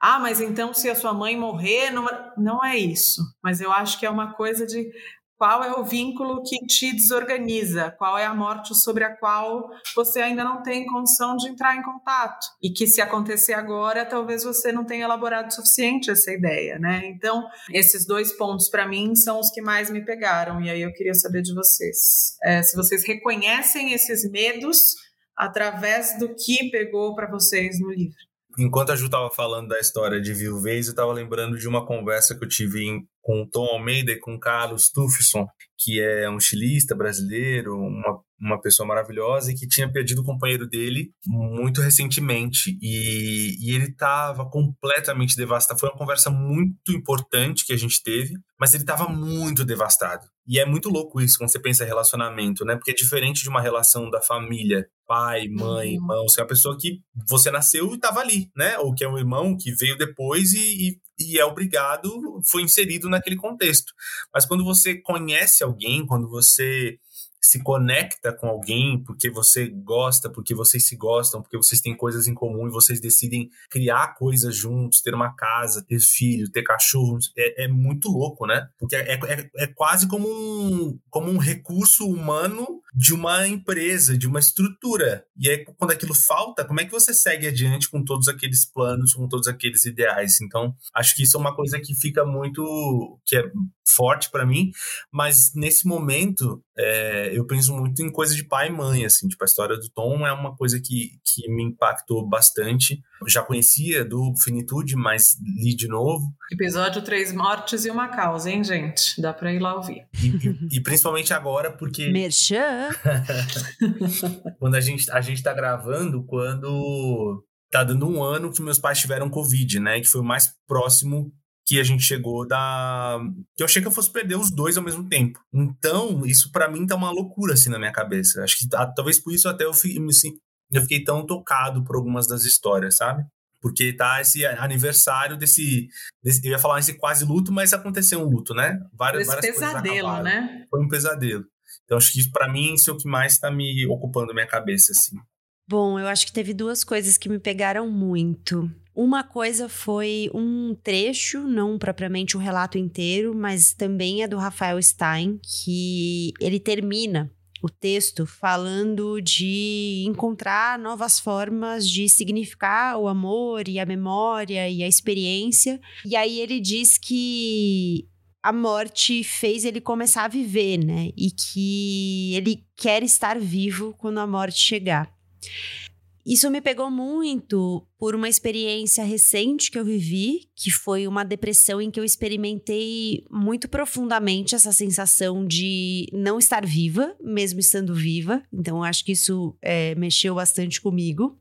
Ah, mas então se a sua mãe morrer, não, não é isso. Mas eu acho que é uma coisa de qual é o vínculo que te desorganiza? Qual é a morte sobre a qual você ainda não tem condição de entrar em contato? E que se acontecer agora, talvez você não tenha elaborado o suficiente essa ideia, né? Então, esses dois pontos para mim são os que mais me pegaram. E aí eu queria saber de vocês, é, se vocês reconhecem esses medos através do que pegou para vocês no livro. Enquanto a Ju estava falando da história de viuvez, eu estava lembrando de uma conversa que eu tive em, com o Tom Almeida e com o Carlos Tufson, que é um estilista brasileiro, uma, uma pessoa maravilhosa e que tinha perdido o companheiro dele muito recentemente. E, e ele estava completamente devastado. Foi uma conversa muito importante que a gente teve, mas ele estava muito devastado. E é muito louco isso quando você pensa em relacionamento, né? Porque é diferente de uma relação da família, pai, mãe, uhum. irmão. Você é uma pessoa que você nasceu e estava ali, né? Ou que é um irmão que veio depois e, e e é obrigado, foi inserido naquele contexto. Mas quando você conhece alguém, quando você se conecta com alguém porque você gosta, porque vocês se gostam, porque vocês têm coisas em comum e vocês decidem criar coisas juntos, ter uma casa, ter filho, ter cachorros, é, é muito louco, né? Porque é, é, é, quase como um, como um recurso humano de uma empresa, de uma estrutura. E aí, quando aquilo falta, como é que você segue adiante com todos aqueles planos, com todos aqueles ideais? Então, acho que isso é uma coisa que fica muito. que é forte para mim, mas nesse momento é, eu penso muito em coisa de pai e mãe, assim, tipo, a história do Tom é uma coisa que, que me impactou bastante. Eu já conhecia do Finitude, mas li de novo. Episódio Três Mortes e uma Causa, hein, gente? Dá pra ir lá ouvir. E, e, e principalmente agora, porque... <laughs> Merchan! <laughs> quando a gente, a gente tá gravando, quando tá dando um ano que meus pais tiveram Covid, né? Que foi o mais próximo que a gente chegou da. que eu achei que eu fosse perder os dois ao mesmo tempo. Então, isso para mim tá uma loucura assim na minha cabeça. Acho que ah, talvez por isso até eu, assim, eu fiquei tão tocado por algumas das histórias, sabe? Porque tá esse aniversário desse, desse, Eu ia falar esse quase luto, mas aconteceu um luto, né? Várias, esse várias pesadelo, né? Foi um pesadelo. Então, acho que isso, pra mim, isso é o que mais tá me ocupando minha cabeça, assim. Bom, eu acho que teve duas coisas que me pegaram muito. Uma coisa foi um trecho, não propriamente o um relato inteiro, mas também é do Rafael Stein, que ele termina o texto falando de encontrar novas formas de significar o amor e a memória e a experiência. E aí ele diz que a morte fez ele começar a viver, né? E que ele quer estar vivo quando a morte chegar. Isso me pegou muito por uma experiência recente que eu vivi, que foi uma depressão em que eu experimentei muito profundamente essa sensação de não estar viva, mesmo estando viva. Então, acho que isso é, mexeu bastante comigo.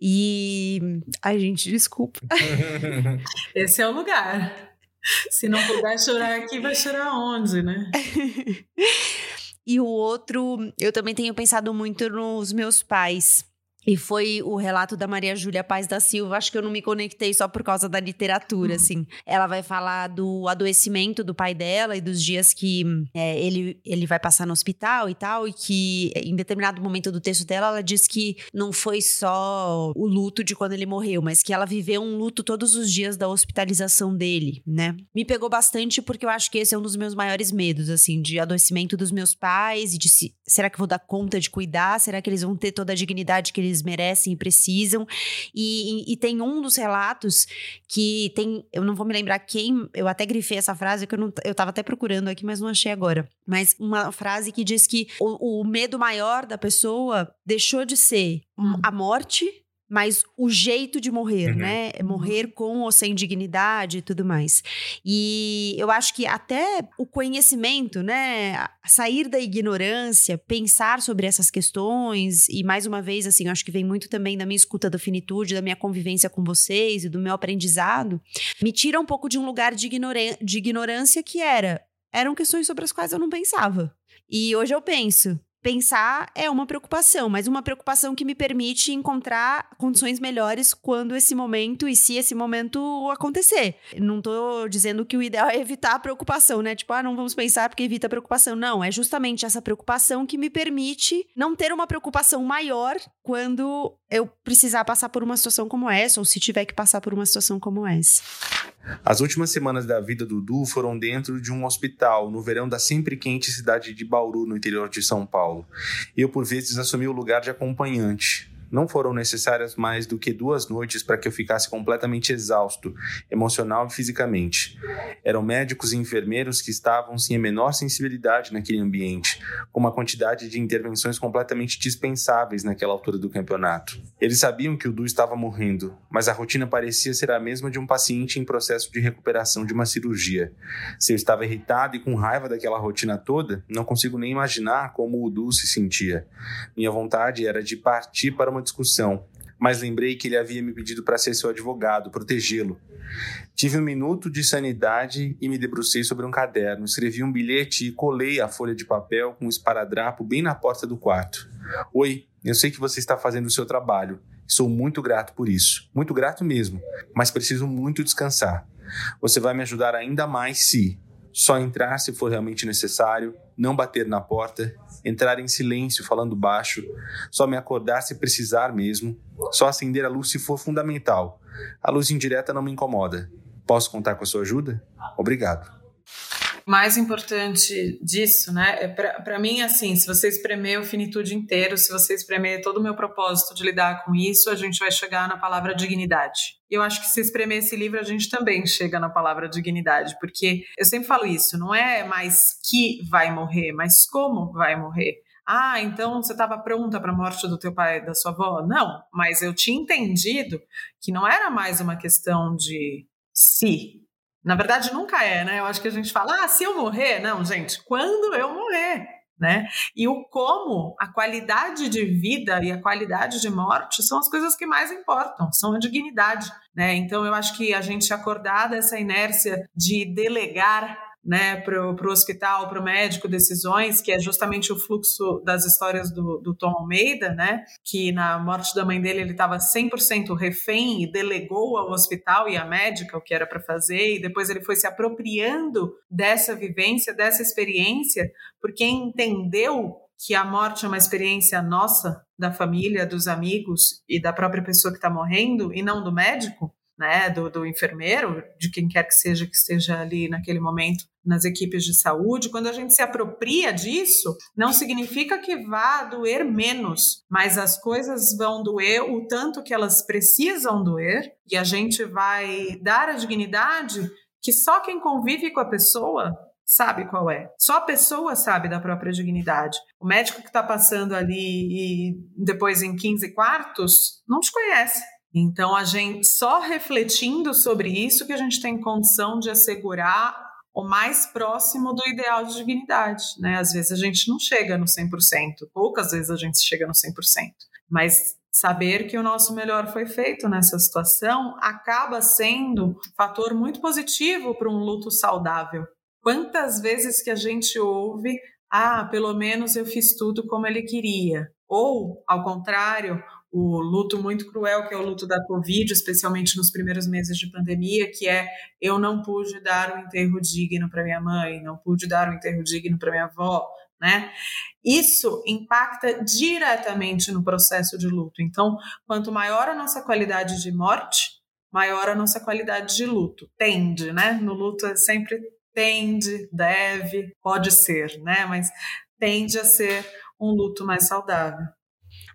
E. Ai, gente, desculpa. <laughs> Esse é o lugar. Se não puder chorar aqui, vai chorar onde, né? <laughs> E o outro, eu também tenho pensado muito nos meus pais. E foi o relato da Maria Júlia Paz da Silva. Acho que eu não me conectei só por causa da literatura, uhum. assim. Ela vai falar do adoecimento do pai dela e dos dias que é, ele, ele vai passar no hospital e tal. E que em determinado momento do texto dela, ela diz que não foi só o luto de quando ele morreu, mas que ela viveu um luto todos os dias da hospitalização dele, né? Me pegou bastante porque eu acho que esse é um dos meus maiores medos, assim, de adoecimento dos meus pais e de se, será que vou dar conta de cuidar? Será que eles vão ter toda a dignidade que eles eles merecem e precisam. E, e, e, tem um dos relatos que tem, eu não vou me lembrar quem, eu até grifei essa frase que eu, não, eu tava até procurando aqui, mas não achei agora. Mas uma frase que diz que o, o medo maior da pessoa deixou de ser hum. a morte mas o jeito de morrer, uhum. né? É morrer com ou sem dignidade e tudo mais. E eu acho que até o conhecimento, né? Sair da ignorância, pensar sobre essas questões, e mais uma vez, assim, eu acho que vem muito também da minha escuta da finitude, da minha convivência com vocês e do meu aprendizado, me tira um pouco de um lugar de, de ignorância que era. Eram questões sobre as quais eu não pensava. E hoje eu penso pensar é uma preocupação, mas uma preocupação que me permite encontrar condições melhores quando esse momento e se esse momento acontecer. Não tô dizendo que o ideal é evitar a preocupação, né? Tipo, ah, não vamos pensar porque evita a preocupação. Não, é justamente essa preocupação que me permite não ter uma preocupação maior quando eu precisar passar por uma situação como essa ou se tiver que passar por uma situação como essa. As últimas semanas da vida do Du foram dentro de um hospital, no verão da sempre quente cidade de Bauru, no interior de São Paulo. Eu, por vezes, assumi o lugar de acompanhante. Não foram necessárias mais do que duas noites para que eu ficasse completamente exausto, emocional e fisicamente. Eram médicos e enfermeiros que estavam sem a menor sensibilidade naquele ambiente, com uma quantidade de intervenções completamente dispensáveis naquela altura do campeonato. Eles sabiam que o Du estava morrendo, mas a rotina parecia ser a mesma de um paciente em processo de recuperação de uma cirurgia. Se eu estava irritado e com raiva daquela rotina toda, não consigo nem imaginar como o Du se sentia. Minha vontade era de partir para uma uma discussão, mas lembrei que ele havia me pedido para ser seu advogado, protegê-lo. Tive um minuto de sanidade e me debrucei sobre um caderno, escrevi um bilhete e colei a folha de papel com um esparadrapo bem na porta do quarto. Oi, eu sei que você está fazendo o seu trabalho. Sou muito grato por isso. Muito grato mesmo, mas preciso muito descansar. Você vai me ajudar ainda mais se só entrar se for realmente necessário, não bater na porta entrar em silêncio, falando baixo, só me acordar se precisar mesmo, só acender a luz se for fundamental. A luz indireta não me incomoda. Posso contar com a sua ajuda? Obrigado mais importante disso, né? É para mim, assim, se você espremer o finitude inteiro, se você espremer todo o meu propósito de lidar com isso, a gente vai chegar na palavra dignidade. E eu acho que se espremer esse livro, a gente também chega na palavra dignidade, porque eu sempre falo isso, não é mais que vai morrer, mas como vai morrer. Ah, então você estava pronta para a morte do teu pai e da sua avó? Não, mas eu tinha entendido que não era mais uma questão de se, na verdade, nunca é, né? Eu acho que a gente fala, ah, se eu morrer. Não, gente, quando eu morrer. Né? E o como, a qualidade de vida e a qualidade de morte são as coisas que mais importam, são a dignidade, né? Então eu acho que a gente acordar dessa inércia de delegar né, para o hospital, para o médico, decisões, que é justamente o fluxo das histórias do, do Tom Almeida, né, que na morte da mãe dele ele estava 100% refém e delegou ao hospital e à médica o que era para fazer, e depois ele foi se apropriando dessa vivência, dessa experiência, porque entendeu que a morte é uma experiência nossa, da família, dos amigos e da própria pessoa que está morrendo, e não do médico, né, do, do, enfermeiro, de quem quer que seja que esteja ali naquele momento nas equipes de saúde, quando a gente se apropria disso, não significa que vá doer menos, mas as coisas vão doer o tanto que elas precisam doer, e a gente vai dar a dignidade que só quem convive com a pessoa sabe qual é. Só a pessoa sabe da própria dignidade. O médico que está passando ali e depois em 15 quartos não te conhece então, a gente só refletindo sobre isso que a gente tem condição de assegurar o mais próximo do ideal de dignidade, né? Às vezes a gente não chega no 100%, poucas vezes a gente chega no 100%, mas saber que o nosso melhor foi feito nessa situação acaba sendo fator muito positivo para um luto saudável. Quantas vezes que a gente ouve, ah, pelo menos eu fiz tudo como ele queria, ou ao contrário, o luto muito cruel, que é o luto da Covid, especialmente nos primeiros meses de pandemia, que é eu não pude dar um enterro digno para minha mãe, não pude dar um enterro digno para minha avó, né? Isso impacta diretamente no processo de luto. Então, quanto maior a nossa qualidade de morte, maior a nossa qualidade de luto. Tende, né? No luto é sempre tende, deve, pode ser, né? Mas tende a ser um luto mais saudável.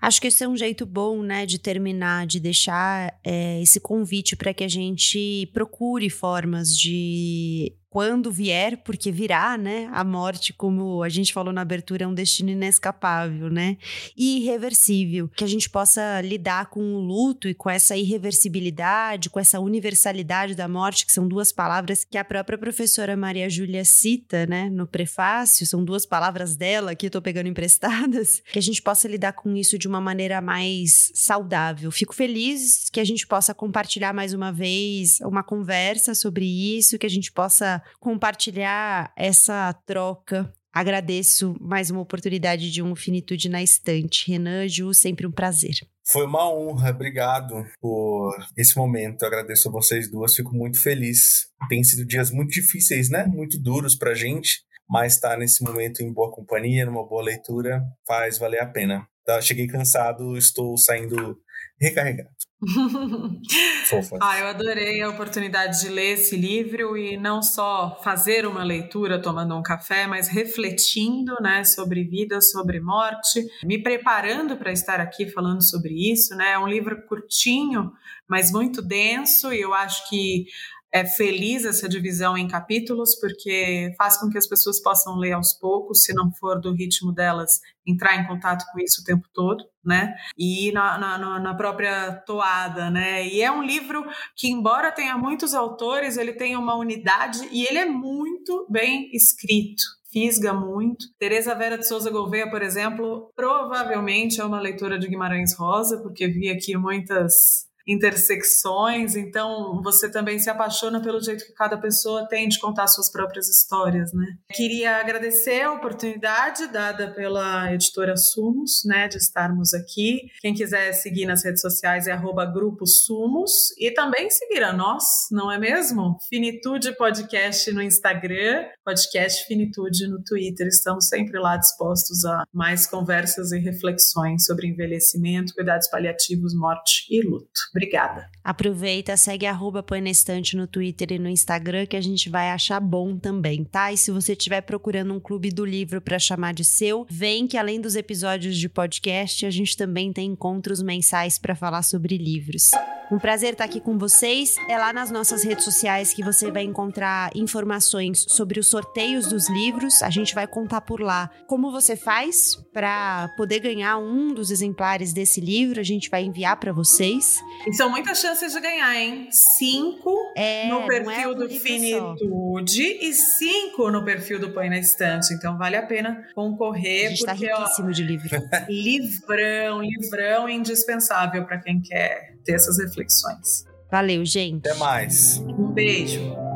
Acho que esse é um jeito bom, né, de terminar, de deixar é, esse convite para que a gente procure formas de quando vier, porque virá, né? A morte, como a gente falou na abertura, é um destino inescapável, né? E irreversível. Que a gente possa lidar com o luto e com essa irreversibilidade, com essa universalidade da morte, que são duas palavras que a própria professora Maria Júlia cita, né? No prefácio, são duas palavras dela que eu tô pegando emprestadas. <laughs> Que a gente possa lidar com isso de uma maneira mais saudável. Fico feliz que a gente possa compartilhar mais uma vez uma conversa sobre isso, que a gente possa compartilhar essa troca Agradeço mais uma oportunidade de um Finitude na Estante. Renan, Ju, sempre um prazer. Foi uma honra, obrigado por esse momento. agradeço a vocês duas, fico muito feliz. Tem sido dias muito difíceis, né? Muito duros pra gente, mas estar tá nesse momento em boa companhia, numa boa leitura, faz valer a pena. Tá, cheguei cansado, estou saindo recarregado. <laughs> Fofa. Ah, eu adorei a oportunidade de ler esse livro e não só fazer uma leitura tomando um café, mas refletindo, né, sobre vida, sobre morte, me preparando para estar aqui falando sobre isso, né? É um livro curtinho, mas muito denso e eu acho que é feliz essa divisão em capítulos, porque faz com que as pessoas possam ler aos poucos, se não for do ritmo delas, entrar em contato com isso o tempo todo, né? E na, na, na própria toada, né? E é um livro que, embora tenha muitos autores, ele tem uma unidade e ele é muito bem escrito fisga muito. Teresa Vera de Souza Gouveia, por exemplo, provavelmente é uma leitora de Guimarães Rosa, porque vi aqui muitas intersecções, então você também se apaixona pelo jeito que cada pessoa tem de contar suas próprias histórias, né? Queria agradecer a oportunidade dada pela editora Sumos, né, de estarmos aqui. Quem quiser seguir nas redes sociais é arroba Grupo Sumos e também seguir a nós, não é mesmo? Finitude Podcast no Instagram, Podcast Finitude no Twitter. Estamos sempre lá dispostos a mais conversas e reflexões sobre envelhecimento, cuidados paliativos, morte e luto. Obrigada. Aproveita, segue arroba Põe na Estante no Twitter e no Instagram que a gente vai achar bom também, tá? E se você estiver procurando um clube do livro para chamar de seu, vem que além dos episódios de podcast, a gente também tem encontros mensais para falar sobre livros. Um prazer estar aqui com vocês. É lá nas nossas redes sociais que você vai encontrar informações sobre os sorteios dos livros. A gente vai contar por lá como você faz para poder ganhar um dos exemplares desse livro. A gente vai enviar para vocês. E são muitas chances de ganhar, hein? Cinco é, no é perfil é do Finitude e cinco no perfil do Põe na Estante. Então vale a pena concorrer. A gente tá porque, tá riquíssimo ó, de livro. <laughs> livrão, livrão indispensável para quem quer ter essas reflexões. Valeu, gente. Até mais. Um beijo.